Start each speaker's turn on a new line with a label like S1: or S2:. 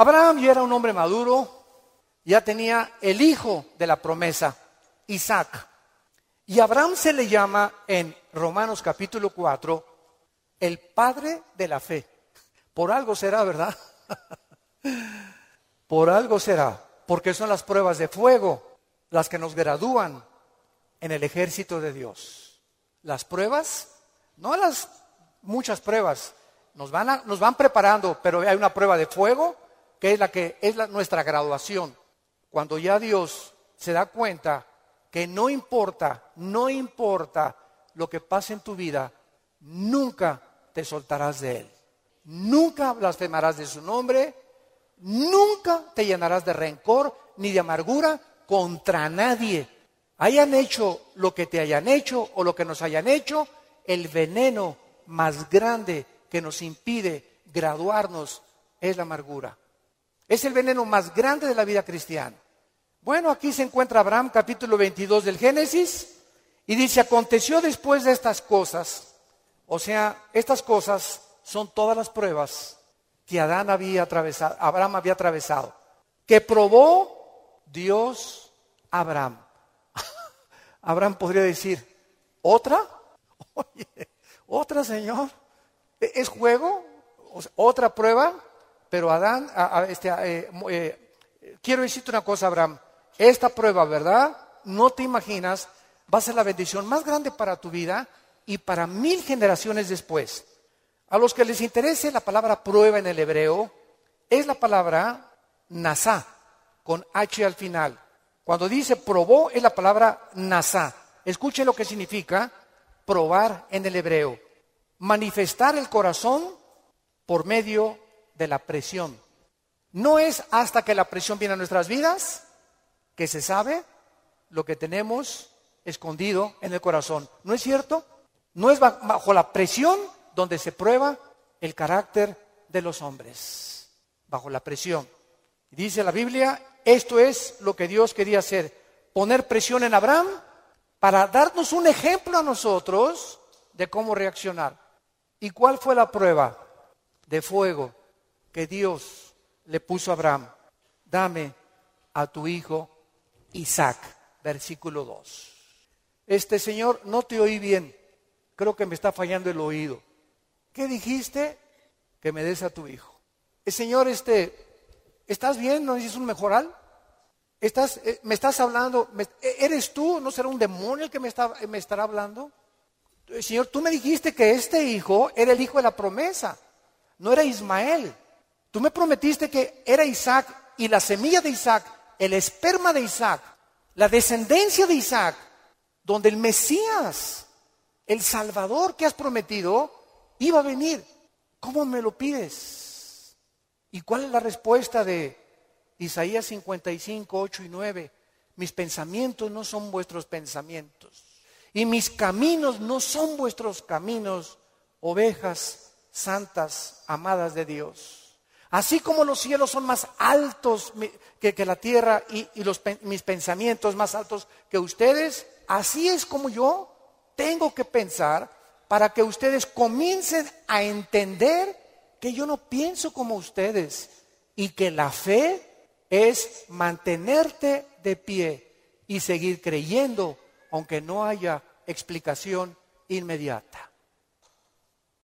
S1: Abraham ya era un hombre maduro, ya tenía el hijo de la promesa, Isaac. Y Abraham se le llama en Romanos capítulo 4 el padre de la fe. Por algo será, ¿verdad? Por algo será, porque son las pruebas de fuego las que nos gradúan en el ejército de Dios. Las pruebas, no las muchas pruebas, nos van, nos van preparando, pero hay una prueba de fuego que es la que es nuestra graduación. Cuando ya Dios se da cuenta que no importa, no importa lo que pase en tu vida, nunca te soltarás de Él. Nunca blasfemarás de su nombre, nunca te llenarás de rencor ni de amargura contra nadie. Hayan hecho lo que te hayan hecho o lo que nos hayan hecho, el veneno más grande que nos impide graduarnos es la amargura. Es el veneno más grande de la vida cristiana. Bueno, aquí se encuentra Abraham, capítulo 22 del Génesis, y dice, aconteció después de estas cosas, o sea, estas cosas son todas las pruebas que Adán había atravesado, Abraham había atravesado, que probó Dios Abraham. Abraham podría decir, ¿otra? Oye, ¿otra, Señor? ¿E-, ¿Es juego? ¿Otra prueba? Pero Adán, este, eh, eh, quiero decirte una cosa, Abraham, esta prueba, ¿verdad? No te imaginas, va a ser la bendición más grande para tu vida y para mil generaciones después. A los que les interese la palabra prueba en el hebreo, es la palabra nasá, con H al final. Cuando dice probó, es la palabra nasá. Escuchen lo que significa probar en el hebreo. Manifestar el corazón por medio de la presión. No es hasta que la presión viene a nuestras vidas que se sabe lo que tenemos escondido en el corazón. ¿No es cierto? No es bajo la presión donde se prueba el carácter de los hombres. Bajo la presión. Dice la Biblia, esto es lo que Dios quería hacer, poner presión en Abraham para darnos un ejemplo a nosotros de cómo reaccionar. ¿Y cuál fue la prueba de fuego que Dios le puso a Abraham? Dame a tu hijo Isaac, versículo 2. Este Señor, no te oí bien, creo que me está fallando el oído. ¿Qué dijiste? Que me des a tu hijo. El Señor, este, ¿estás bien? ¿No dices un mejoral? ¿Estás, eh, ¿Me estás hablando? ¿e-, ¿Eres tú? ¿No será un demonio el que me, está, me estará hablando? Señor, tú me dijiste que este hijo era el hijo de la promesa, no era Ismael. Tú me prometiste que era Isaac y la semilla de Isaac el esperma de Isaac, la descendencia de Isaac, donde el Mesías, el Salvador que has prometido, iba a venir. ¿Cómo me lo pides? ¿Y cuál es la respuesta de Isaías 55, 8 y 9? Mis pensamientos no son vuestros pensamientos. Y mis caminos no son vuestros caminos, ovejas santas, amadas de Dios. Así como los cielos son más altos que, la tierra y, mis pensamientos más altos que ustedes, así es como yo tengo que pensar para que ustedes comiencen a entender que yo no pienso como ustedes y que la fe es mantenerte de pie y seguir creyendo aunque no haya explicación inmediata.